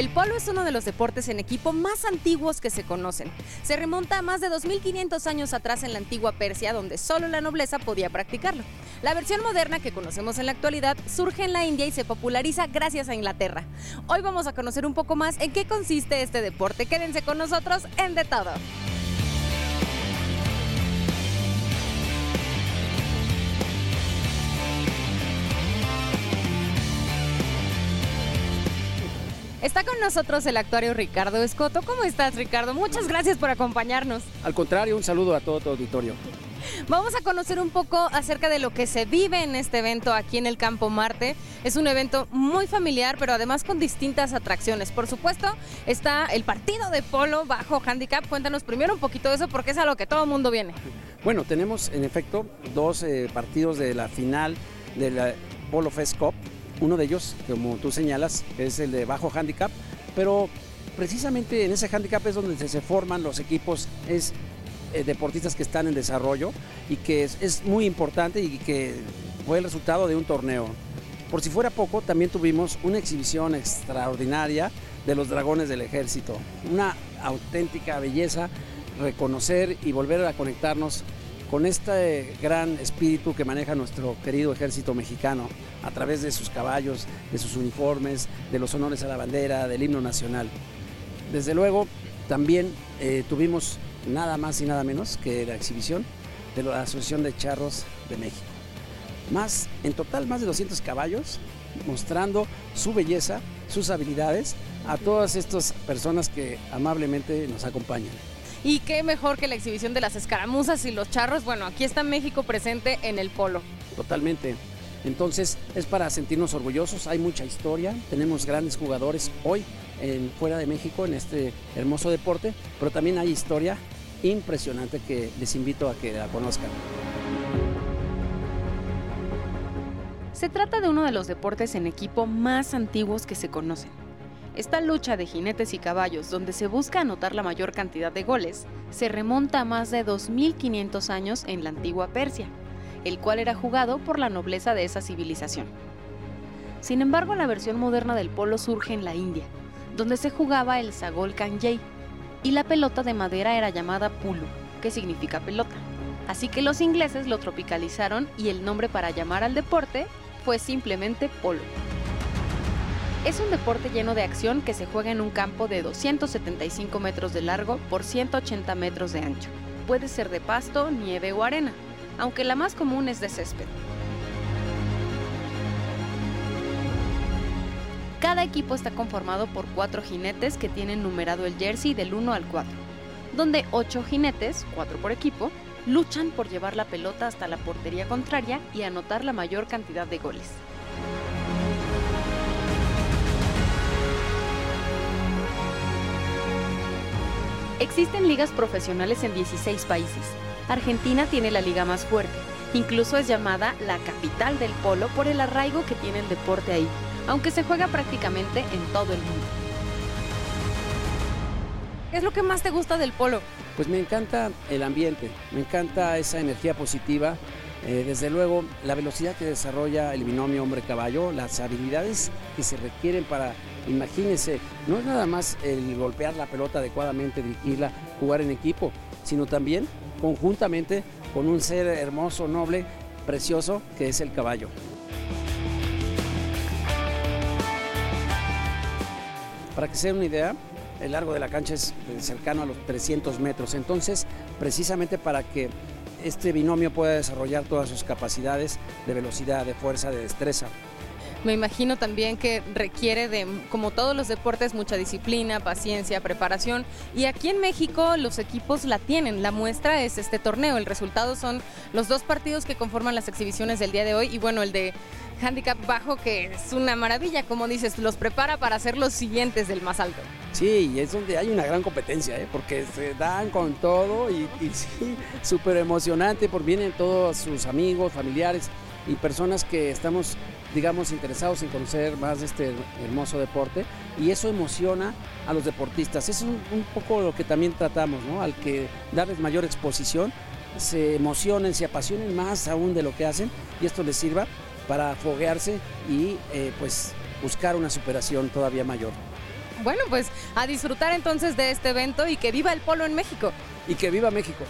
El polo es uno de los deportes en equipo más antiguos que se conocen. Se remonta a más de 2500 años atrás en la antigua Persia, donde solo la nobleza podía practicarlo. La versión moderna que conocemos en la actualidad surge en la India y se populariza gracias a Inglaterra. Hoy vamos a conocer un poco más en qué consiste este deporte. Quédense con nosotros en De Todo. Está con nosotros el actuario Ricardo Escoto. ¿Cómo estás, Ricardo? Muchas gracias por acompañarnos. Al contrario, un saludo a todo tu auditorio. Vamos a conocer un poco acerca de lo que se vive en este evento aquí en el Campo Marte. Es un evento muy familiar, pero además con distintas atracciones. Por supuesto, está el partido de polo bajo handicap. Cuéntanos primero un poquito de eso porque es a lo que todo el mundo viene. Bueno, tenemos en efecto dos eh, partidos de la final de la Polo Fest Cup uno de ellos, como tú señalas, es el de bajo handicap, pero precisamente en ese handicap es donde se forman los equipos, es eh, deportistas que están en desarrollo y que es, muy importante y que fue el resultado de un torneo. Por si fuera poco, también tuvimos una exhibición extraordinaria de los dragones del ejército. Una auténtica belleza reconocer y volver a conectarnos con este gran espíritu que maneja nuestro querido ejército mexicano a través de sus caballos, de sus uniformes, de los honores a la bandera, del himno nacional. Desde luego, también eh, tuvimos nada más y nada menos que la exhibición de la Asociación de Charros de México. Más, en total, más de 200 caballos mostrando su belleza, sus habilidades a todas estas personas que amablemente nos acompañan. Y qué mejor que la exhibición de las escaramuzas y los charros. Bueno, aquí está México presente en el polo. Totalmente. Entonces es para sentirnos orgullosos, hay mucha historia, tenemos grandes jugadores hoy en, fuera de México en este hermoso deporte, pero también hay historia impresionante que les invito a que la conozcan. Se trata de uno de los deportes en equipo más antiguos que se conocen. Esta lucha de jinetes y caballos, donde se busca anotar la mayor cantidad de goles, se remonta a más de 2.500 años en la antigua Persia, el cual era jugado por la nobleza de esa civilización. Sin embargo, la versión moderna del polo surge en la India, donde se jugaba el sagol kanjei, y la pelota de madera era llamada pulu, que significa pelota. Así que los ingleses lo tropicalizaron y el nombre para llamar al deporte fue simplemente polo. Es un deporte lleno de acción que se juega en un campo de 275 metros de largo por 180 metros de ancho. Puede ser de pasto, nieve o arena, aunque la más común es de césped. Cada equipo está conformado por cuatro jinetes que tienen numerado el jersey del 1 al 4, donde ocho jinetes, cuatro por equipo, luchan por llevar la pelota hasta la portería contraria y anotar la mayor cantidad de goles. Existen ligas profesionales en 16 países. Argentina tiene la liga más fuerte. Incluso es llamada la capital del polo por el arraigo que tiene el deporte ahí, aunque se juega prácticamente en todo el mundo. ¿Qué es lo que más te gusta del polo? Pues me encanta el ambiente, me encanta esa energía positiva, eh, desde luego la velocidad que desarrolla el binomio hombre-caballo, las habilidades que se requieren para Imagínense, no es nada más el golpear la pelota adecuadamente, dirigirla, jugar en equipo, sino también conjuntamente con un ser hermoso, noble, precioso, que es el caballo. Para que se den una idea, el largo de la cancha es cercano a los 300 metros, entonces precisamente para que este binomio pueda desarrollar todas sus capacidades de velocidad, de fuerza, de destreza. Me imagino también que requiere de, como todos los deportes, mucha disciplina, paciencia, preparación. Y aquí en México los equipos la tienen. La muestra es este torneo. El resultado son los dos partidos que conforman las exhibiciones del día de hoy. Y bueno, el de handicap bajo, que es una maravilla, como dices, los prepara para ser los siguientes del más alto. Sí, es donde hay una gran competencia, ¿eh? porque se dan con todo y, y sí, súper emocionante, porque vienen todos sus amigos, familiares y personas que estamos digamos, interesados en conocer más de este hermoso deporte y eso emociona a los deportistas. Es un, poco lo que también tratamos, ¿no? Al que darles mayor exposición, se emocionen, se apasionen más aún de lo que hacen y esto les sirva para foguearse y eh, pues buscar una superación todavía mayor. Bueno, pues a disfrutar entonces de este evento y que viva el polo en México. Y que viva México.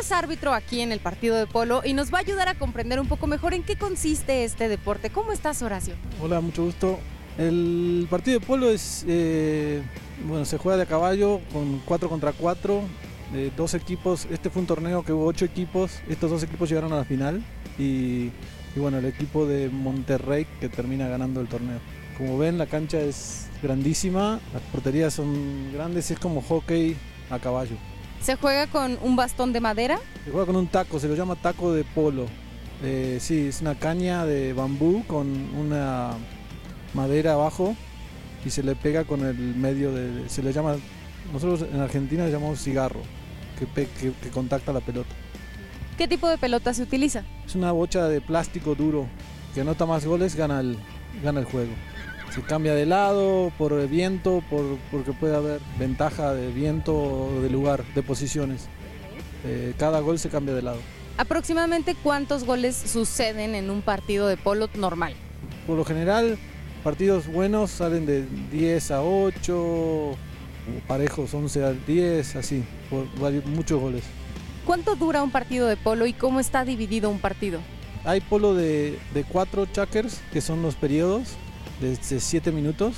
Es árbitro aquí en el partido de polo y nos va a ayudar a comprender un poco mejor en qué consiste este deporte. ¿Cómo estás, Horacio? Hola, mucho gusto. El partido de polo es, eh, bueno, se juega de caballo con 4 contra 4, de dos equipos. Este fue un torneo que hubo 8 equipos, estos dos equipos llegaron a la final y, y bueno, el equipo de Monterrey que termina ganando el torneo. Como ven, la cancha es grandísima, las porterías son grandes, es como hockey a caballo. ¿Se juega con un bastón de madera? Se juega con un taco, se lo llama taco de polo. Eh, sí, es una caña de bambú con una madera abajo y se le pega con el medio de... Se le llama, nosotros en Argentina le llamamos cigarro, que, pe- que- que contacta la pelota. ¿Qué tipo de pelota se utiliza? Es una bocha de plástico duro, que anota más goles, gana el, gana el juego. Se cambia de lado, por el viento, por, porque puede haber ventaja de viento o de lugar, de posiciones. Eh, cada gol se cambia de lado. ¿Aproximadamente cuántos goles suceden en un partido de polo normal? Por lo general, partidos buenos salen de 10 a 8, o parejos 11 a 10, así, por varios- muchos goles. ¿Cuánto dura un partido de polo y cómo está dividido un partido? Hay polo de, de 4 checkers, que son los periodos, de 7 minutos,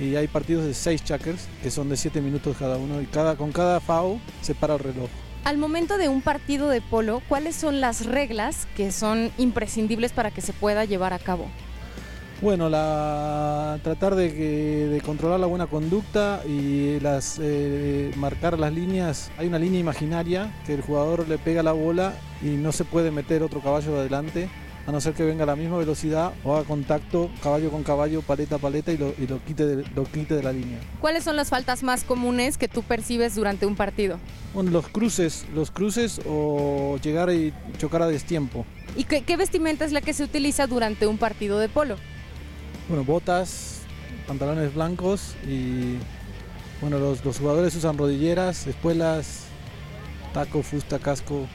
y hay partidos de 6 checkers, que son de 7 minutos cada uno, y cada, con cada FAO se para el reloj. Al momento de un partido de polo, ¿cuáles son las reglas que son imprescindibles para que se pueda llevar a cabo? Bueno, la, tratar de, de controlar la buena conducta y las, eh, marcar las líneas. Hay una línea imaginaria que el jugador le pega la bola y no se puede meter otro caballo adelante, a no ser que venga a la misma velocidad o haga contacto caballo con caballo, paleta a paleta y lo, y lo quite, de, lo quite de la línea. ¿Cuáles son las faltas más comunes que tú percibes durante un partido? Bueno, los cruces, los cruces o llegar y chocar a destiempo. ¿Y qué, qué vestimenta es la que se utiliza durante un partido de polo? Bueno, botas, pantalones blancos y bueno, los, los jugadores usan rodilleras, espuelas, taco, fusta, casco,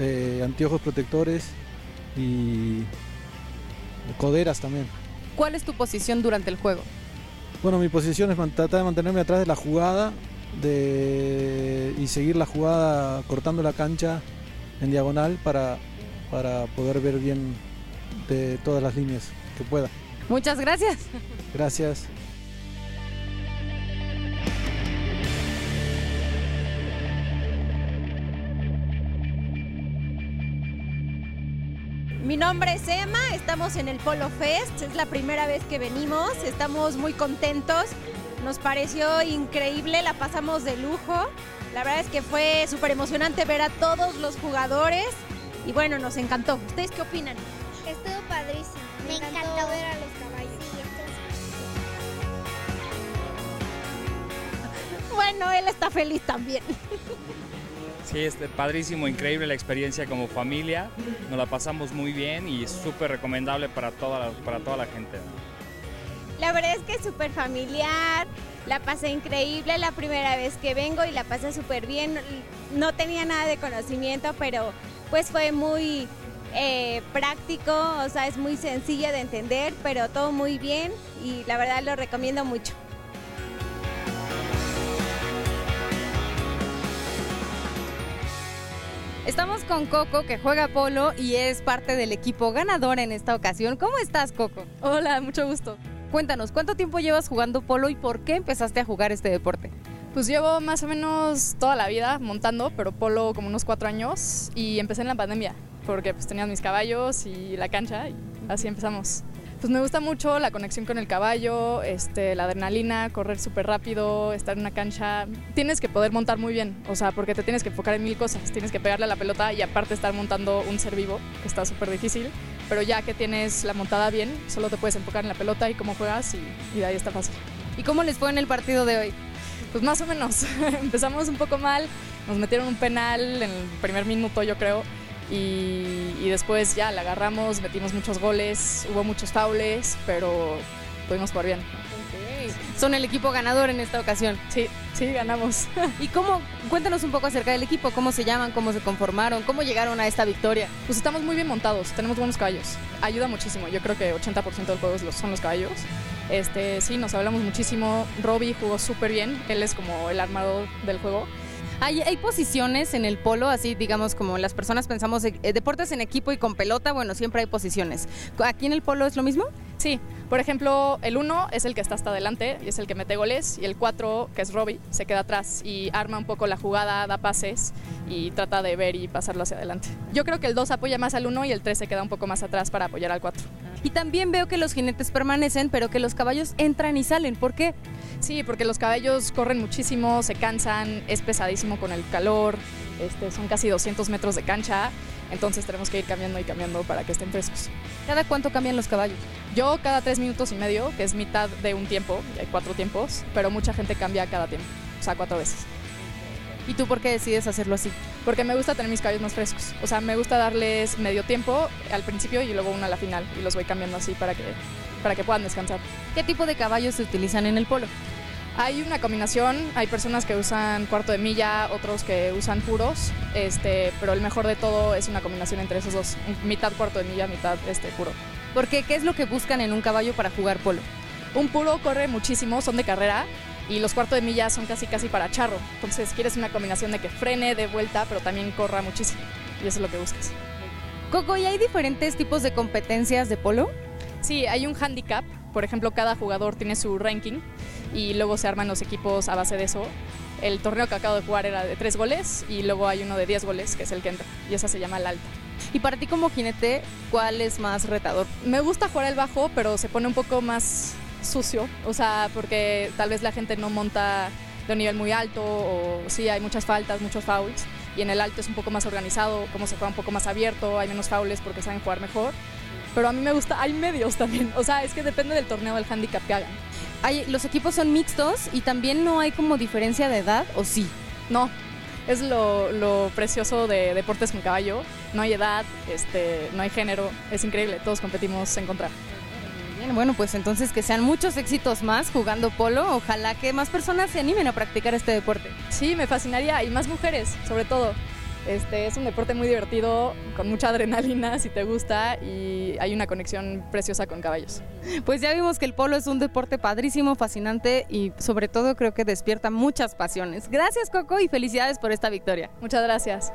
eh, anteojos protectores y coderas también. ¿Cuál es tu posición durante el juego? Bueno, mi posición es tratar de mantenerme atrás de la jugada de, y seguir la jugada cortando la cancha en diagonal para, para poder ver bien de todas las líneas que pueda. Muchas gracias. Gracias. Mi nombre es Emma, estamos en el Polo Fest, es la primera vez que venimos, estamos muy contentos, nos pareció increíble, la pasamos de lujo, la verdad es que fue súper emocionante ver a todos los jugadores y bueno, nos encantó. ¿Ustedes qué opinan? Estuvo padrísimo. Me, Me encantó. encantó. ver a los caballos. Sí, Bueno, él está feliz también. Sí, este, padrísimo, increíble la experiencia como familia. Nos la pasamos muy bien y es súper recomendable para toda, la, para toda la gente. La verdad es que es súper familiar. La pasé increíble la primera vez que vengo y la pasé súper bien. No tenía nada de conocimiento, pero pues fue muy eh, práctico, o sea, es muy sencilla de entender, pero todo muy bien y la verdad lo recomiendo mucho. Estamos con Coco, que juega polo y es parte del equipo ganador en esta ocasión. ¿Cómo estás, Coco? Hola, mucho gusto. Cuéntanos, ¿cuánto tiempo llevas jugando polo y por qué empezaste a jugar este deporte? Pues llevo más o menos toda la vida montando, pero polo como unos cuatro años y empecé en la pandemia porque pues tenía mis caballos y la cancha y así empezamos. Pues me gusta mucho la conexión con el caballo, este, la adrenalina, correr súper rápido, estar en una cancha. Tienes que poder montar muy bien, o sea, porque te tienes que enfocar en mil cosas. Tienes que pegarle a la pelota y aparte estar montando un ser vivo, que está súper difícil. Pero ya que tienes la montada bien, solo te puedes enfocar en la pelota y cómo juegas y, y de ahí está fácil. ¿Y cómo les fue en el partido de hoy? Pues más o menos. Empezamos un poco mal. Nos metieron un penal en el primer minuto, yo creo, y, y después ya la agarramos, metimos muchos goles, hubo muchos faules, pero pudimos jugar bien. Son el equipo ganador en esta ocasión. Sí, sí, ganamos. ¿Y cómo? Cuéntanos un poco acerca del equipo, cómo se llaman, cómo se conformaron, cómo llegaron a esta victoria. Pues estamos muy bien montados, tenemos buenos caballos. Ayuda muchísimo, yo creo que 80% del juego son los caballos. Este, sí, nos hablamos muchísimo. Robbie jugó súper bien, él es como el armador del juego. Hay, hay, posiciones en el polo, así digamos como las personas pensamos, eh, deportes en equipo y con pelota, bueno, siempre hay posiciones. ¿Aquí en el polo es lo mismo? Sí, por ejemplo, el 1 es el que está hasta adelante y es el que mete goles, y el 4, que es Robbie, se queda atrás y arma un poco la jugada, da pases y trata de ver y pasarlo hacia adelante. Yo creo que el 2 apoya más al 1 y el 3 se queda un poco más atrás para apoyar al 4. Y también veo que los jinetes permanecen, pero que los caballos entran y salen. ¿Por qué? Sí, porque los caballos corren muchísimo, se cansan, es pesadísimo con el calor, este, son casi 200 metros de cancha, entonces tenemos que ir cambiando y cambiando para que estén frescos. ¿Cada cuánto cambian los caballos? Yo cada tres minutos y medio, que es mitad de un tiempo, hay cuatro tiempos, pero mucha gente cambia cada tiempo, o sea, cuatro veces. ¿Y tú por qué decides hacerlo así? Porque me gusta tener mis caballos más frescos. O sea, me gusta darles medio tiempo al principio y luego uno a la final. Y los voy cambiando así para que, para que puedan descansar. ¿Qué tipo de caballos se utilizan en el polo? Hay una combinación, hay personas que usan cuarto de milla, otros que usan puros, este, pero el mejor de todo es una combinación entre esos dos, mitad cuarto de milla, mitad este, puro. ¿Por qué? ¿Qué es lo que buscan en un caballo para jugar polo? Un puro corre muchísimo, son de carrera, y los cuartos de milla son casi casi para charro. Entonces quieres una combinación de que frene de vuelta, pero también corra muchísimo. Y eso es lo que buscas. Coco, ¿y hay diferentes tipos de competencias de polo? Sí, hay un handicap. Por ejemplo, cada jugador tiene su ranking y luego se arman los equipos a base de eso. El torneo que acabo de jugar era de tres goles y luego hay uno de 10 goles, que es el que entra. Y esa se llama el alta. Y para ti como jinete, ¿cuál es más retador? Me gusta jugar el bajo, pero se pone un poco más sucio, o sea, porque tal vez la gente no monta de un nivel muy alto o sí hay muchas faltas, muchos fouls y en el alto es un poco más organizado, como se juega un poco más abierto, hay menos fouls porque saben jugar mejor. Pero a mí me gusta, hay medios también, o sea, es que depende del torneo del handicap que hagan. Hay, los equipos son mixtos y también no hay como diferencia de edad, ¿o sí? No, es lo, lo, precioso de deportes con caballo. No hay edad, este, no hay género, es increíble, todos competimos en contra. Bien, bueno, pues entonces que sean muchos éxitos más jugando polo. Ojalá que más personas se animen a practicar este deporte. Sí, me fascinaría y más mujeres, sobre todo. Este es un deporte muy divertido, con mucha adrenalina si te gusta y hay una conexión preciosa con caballos. Pues ya vimos que el polo es un deporte padrísimo, fascinante y sobre todo creo que despierta muchas pasiones. Gracias Coco y felicidades por esta victoria. Muchas gracias.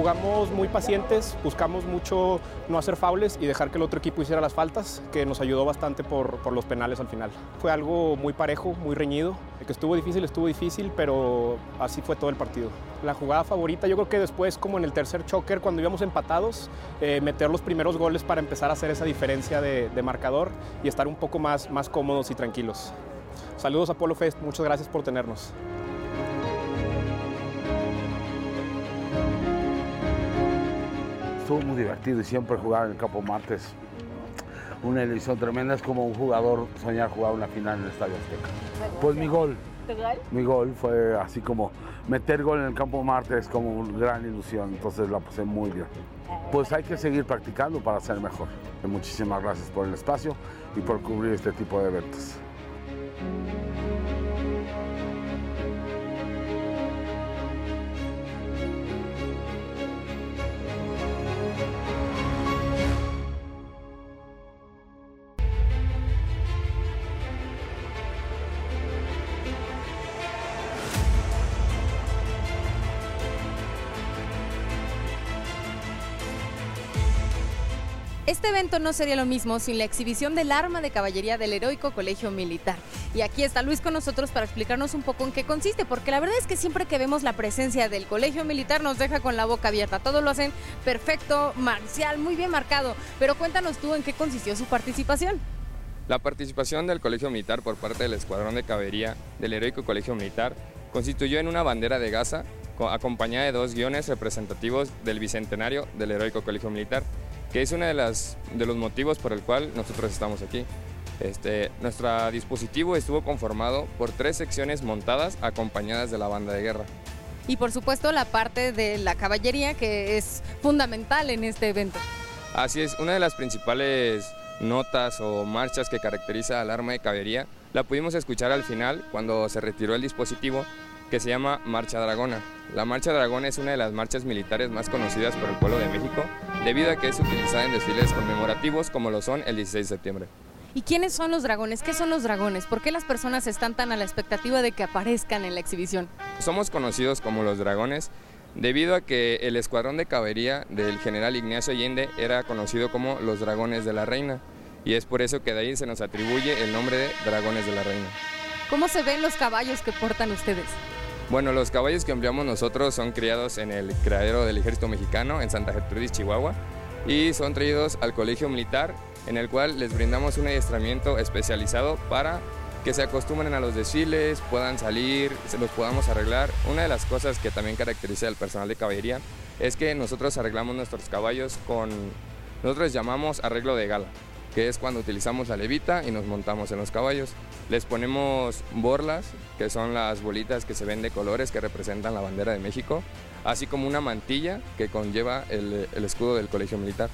Jugamos muy pacientes, buscamos mucho no hacer faules y dejar que el otro equipo hiciera las faltas, que nos ayudó bastante por, por los penales al final. Fue algo muy parejo, muy reñido, que estuvo difícil, estuvo difícil, pero así fue todo el partido. La jugada favorita, yo creo que después, como en el tercer choker, cuando íbamos empatados, eh, meter los primeros goles para empezar a hacer esa diferencia de, de marcador y estar un poco más, más cómodos y tranquilos. Saludos a Polo Fest, muchas gracias por tenernos. Estuvo muy divertido y siempre jugar en el Campo Martes. Una ilusión tremenda, es como un jugador soñar jugar una final en el Estadio Azteca. Pues mi gol. Mi gol fue así como meter gol en el Campo Martes como una gran ilusión, entonces la pasé muy bien. Pues hay que seguir practicando para ser mejor. Muchísimas gracias por el espacio y por cubrir este tipo de eventos. Este evento no sería lo mismo sin la exhibición del arma de caballería del heroico colegio militar. Y aquí está Luis con nosotros para explicarnos un poco en qué consiste, porque la verdad es que siempre que vemos la presencia del colegio militar nos deja con la boca abierta. Todo lo hacen perfecto, marcial, muy bien marcado. Pero cuéntanos tú en qué consistió su participación. La participación del colegio militar por parte del escuadrón de caballería del heroico colegio militar constituyó en una bandera de gasa acompañada de dos guiones representativos del bicentenario del heroico colegio militar que es uno de, las, de los motivos por el cual nosotros estamos aquí. Este, nuestro dispositivo estuvo conformado por tres secciones montadas acompañadas de la banda de guerra. Y por supuesto la parte de la caballería que es fundamental en este evento. Así es, una de las principales notas o marchas que caracteriza al arma de caballería la pudimos escuchar al final cuando se retiró el dispositivo que se llama Marcha Dragona. La Marcha Dragona es una de las marchas militares más conocidas por el pueblo de México debido a que es utilizada en desfiles conmemorativos como lo son el 16 de septiembre. ¿Y quiénes son los dragones? ¿Qué son los dragones? ¿Por qué las personas están tan a la expectativa de que aparezcan en la exhibición? Somos conocidos como los dragones debido a que el escuadrón de caballería del general Ignacio Allende era conocido como los dragones de la reina y es por eso que de ahí se nos atribuye el nombre de dragones de la reina. ¿Cómo se ven los caballos que portan ustedes? Bueno, los caballos que empleamos nosotros son criados en el criadero del ejército mexicano en Santa Gertrudis, Chihuahua y son traídos al colegio militar en el cual les brindamos un adiestramiento especializado para que se acostumbren a los desfiles, puedan salir, se los podamos arreglar. Una de las cosas que también caracteriza al personal de caballería es que nosotros arreglamos nuestros caballos con, nosotros llamamos arreglo de gala, que es cuando utilizamos la levita y nos montamos en los caballos. Les ponemos borlas, que son las bolitas que se ven de colores que representan la bandera de México, así como una mantilla que conlleva el, escudo del colegio militar.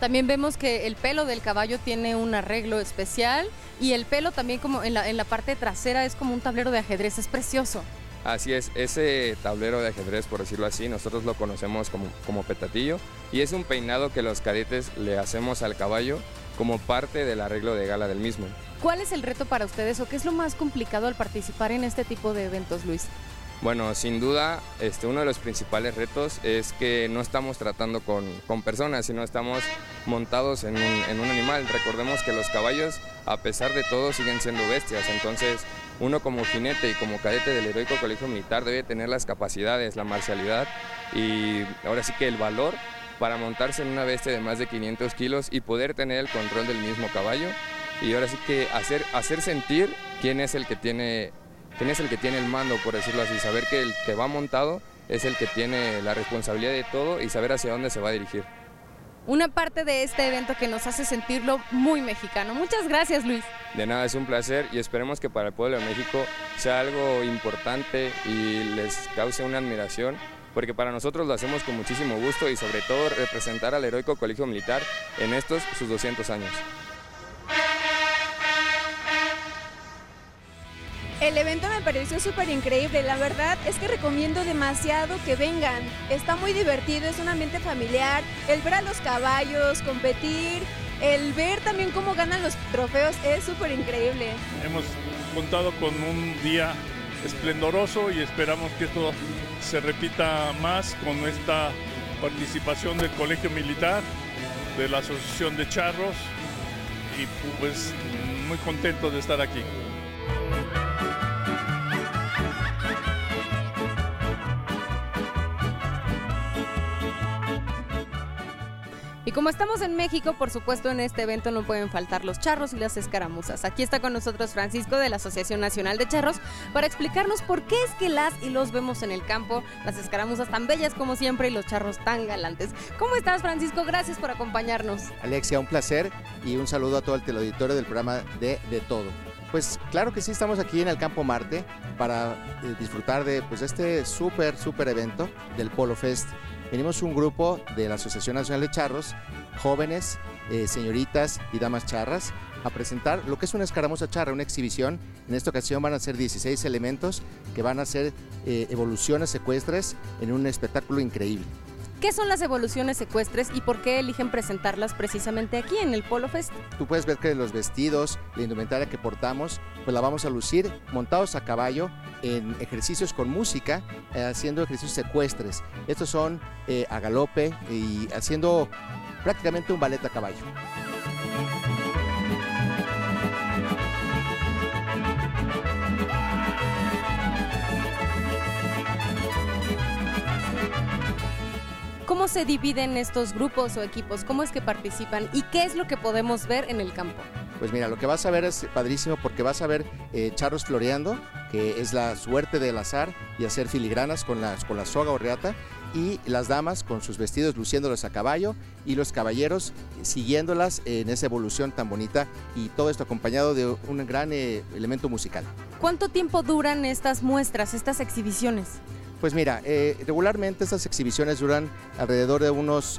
También vemos que el pelo del caballo tiene un arreglo especial y el pelo también como en la parte trasera es como un tablero de ajedrez, es precioso. Así es, ese tablero de ajedrez, por decirlo así, nosotros lo conocemos como, como petatillo y es un peinado que los cadetes le hacemos al caballo como parte del arreglo de gala del mismo. ¿Cuál es el reto para ustedes o qué es lo más complicado al participar en este tipo de eventos, Luis? Bueno, sin duda, este, uno de los principales retos es que no estamos tratando con, con personas, sino estamos montados en un, en un, animal. Recordemos que los caballos, a pesar de todo, siguen siendo bestias. Entonces, uno como jinete y como cadete del heroico colegio militar debe tener las capacidades, la marcialidad y ahora sí que el valor para montarse en una bestia de más de 500 kilos y poder tener el control del mismo caballo. Y ahora sí que hacer, hacer sentir quién es el que tiene quién es el que tiene el mando, por decirlo así, saber que el que va montado es el que tiene la responsabilidad de todo y saber hacia dónde se va a dirigir. Una parte de este evento que nos hace sentirlo muy mexicano. Muchas gracias, Luis. De nada, es un placer y esperemos que para el pueblo de México sea algo importante y les cause una admiración, porque para nosotros lo hacemos con muchísimo gusto y sobre todo representar al heroico colegio militar en estos sus 200 años. El evento me pareció súper increíble, la verdad es que recomiendo demasiado que vengan. Está muy divertido, es un ambiente familiar, el ver a los caballos, competir, el ver también cómo ganan los trofeos es súper increíble. Hemos contado con un día esplendoroso y esperamos que esto se repita más con esta participación del Colegio Militar, de la Asociación de Charros y pues muy contento de estar aquí. Como estamos en México, por supuesto en este evento no pueden faltar los charros y las escaramuzas. Aquí está con nosotros Francisco de la Asociación Nacional de Charros para explicarnos por qué es que las y los vemos en el campo, las escaramuzas tan bellas como siempre y los charros tan galantes. ¿Cómo estás Francisco? Gracias por acompañarnos. Alexia, un placer y un saludo a todo el teleauditorio del programa de De Todo. Pues claro que sí, estamos aquí en el Campo Marte para eh, disfrutar de pues, este súper, súper evento del Polo Fest venimos un grupo de la Asociación Nacional de Charros, jóvenes, eh, señoritas y damas charras, a presentar lo que es una escaramuza charra, una exhibición. En esta ocasión van a ser 16 elementos que van a ser eh, evoluciones secuestres en un espectáculo increíble. ¿Qué son las evoluciones secuestres y por qué eligen presentarlas precisamente aquí en el Polo Fest? Tú puedes ver que los vestidos, la indumentaria que portamos, pues la vamos a lucir montados a caballo en ejercicios con música, eh, haciendo ejercicios secuestres. Estos son eh, a galope y haciendo prácticamente un ballet a caballo. ¿Cómo se dividen estos grupos o equipos? ¿Cómo es que participan? ¿Y qué es lo que podemos ver en el campo? Pues mira, lo que vas a ver es padrísimo porque vas a ver eh, charros floreando, que es la suerte del azar, y hacer filigranas con la, con la soga o reata. y las damas con sus vestidos luciéndolos a caballo y los caballeros siguiéndolas en esa evolución tan bonita y todo esto acompañado de un gran eh, elemento musical. ¿Cuánto tiempo duran estas muestras, estas exhibiciones? Pues mira, eh, regularmente estas exhibiciones duran alrededor de unos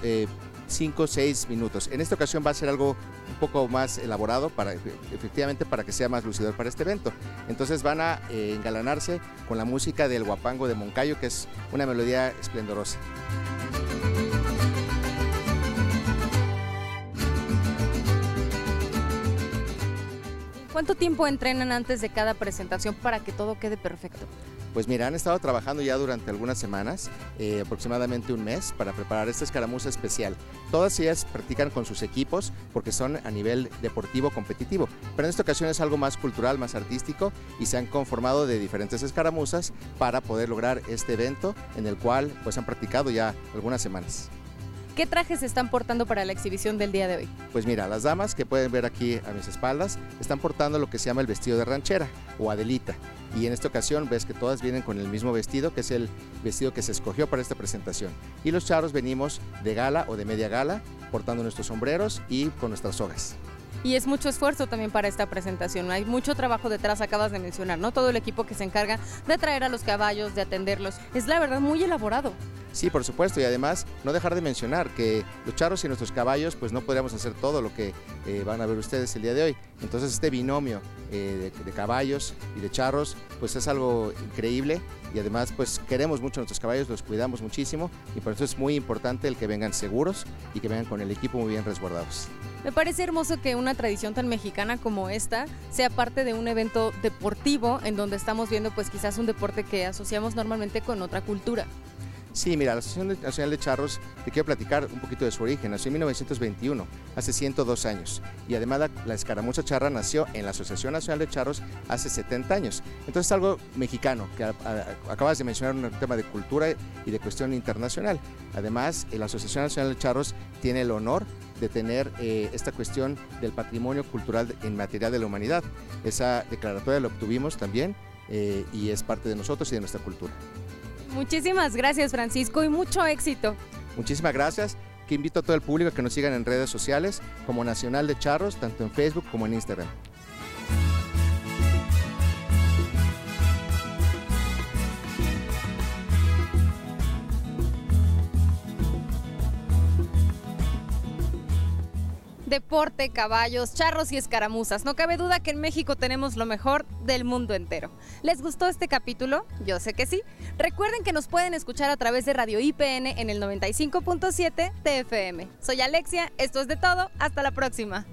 5 o 6 minutos. En esta ocasión va a ser algo un poco más elaborado para efectivamente para que sea más lucidor para este evento. Entonces van a eh, engalanarse con la música del guapango de Moncayo, que es una melodía esplendorosa. ¿Cuánto tiempo entrenan antes de cada presentación para que todo quede perfecto? Pues mira, han estado trabajando ya durante algunas semanas, eh, aproximadamente un mes, para preparar esta escaramuza especial. Todas ellas practican con sus equipos porque son a nivel deportivo competitivo, pero en esta ocasión es algo más cultural, más artístico y se han conformado de diferentes escaramuzas para poder lograr este evento en el cual pues han practicado ya algunas semanas. ¿Qué trajes están portando para la exhibición del día de hoy? Pues mira, las damas que pueden ver aquí a mis espaldas están portando lo que se llama el vestido de ranchera o adelita. Y en esta ocasión ves que todas vienen con el mismo vestido, que es el vestido que se escogió para esta presentación. Y los charros venimos de gala o de media gala, portando nuestros sombreros y con nuestras sogas. Y es mucho esfuerzo también para esta presentación. Hay mucho trabajo detrás, acabas de mencionar, ¿no? Todo el equipo que se encarga de traer a los caballos, de atenderlos. Es la verdad muy elaborado. Sí, por supuesto, y además no dejar de mencionar que los charros y nuestros caballos pues no podríamos hacer todo lo que eh, van a ver ustedes el día de hoy. Entonces este binomio eh, de, de, caballos y de charros pues es algo increíble y además pues queremos mucho a nuestros caballos, los cuidamos muchísimo y por eso es muy importante el que vengan seguros y que vengan con el equipo muy bien resguardados. Me parece hermoso que una tradición tan mexicana como esta sea parte de un evento deportivo en donde estamos viendo pues quizás un deporte que asociamos normalmente con otra cultura. Sí, mira, la Asociación Nacional de Charros, te quiero platicar un poquito de su origen. Nació en 1921, hace 102 años. Y además la, escaramuza charra nació en la Asociación Nacional de Charros hace 70 años. Entonces es algo mexicano, que acabas de mencionar un tema de cultura y de cuestión internacional. Además, la Asociación Nacional de Charros tiene el honor de tener eh, esta cuestión del patrimonio cultural inmaterial de la humanidad. Esa declaratoria la obtuvimos también eh, y es parte de nosotros y de nuestra cultura. Muchísimas gracias Francisco y mucho éxito. Muchísimas gracias. Que invito a todo el público a que nos sigan en redes sociales como Nacional de Charros, tanto en Facebook como en Instagram. Deporte, caballos, charros y escaramuzas. No cabe duda que en México tenemos lo mejor del mundo entero. ¿Les gustó este capítulo? Yo sé que sí. Recuerden que nos pueden escuchar a través de Radio IPN en el 95.7 TFM. Soy Alexia, esto es de todo, hasta la próxima.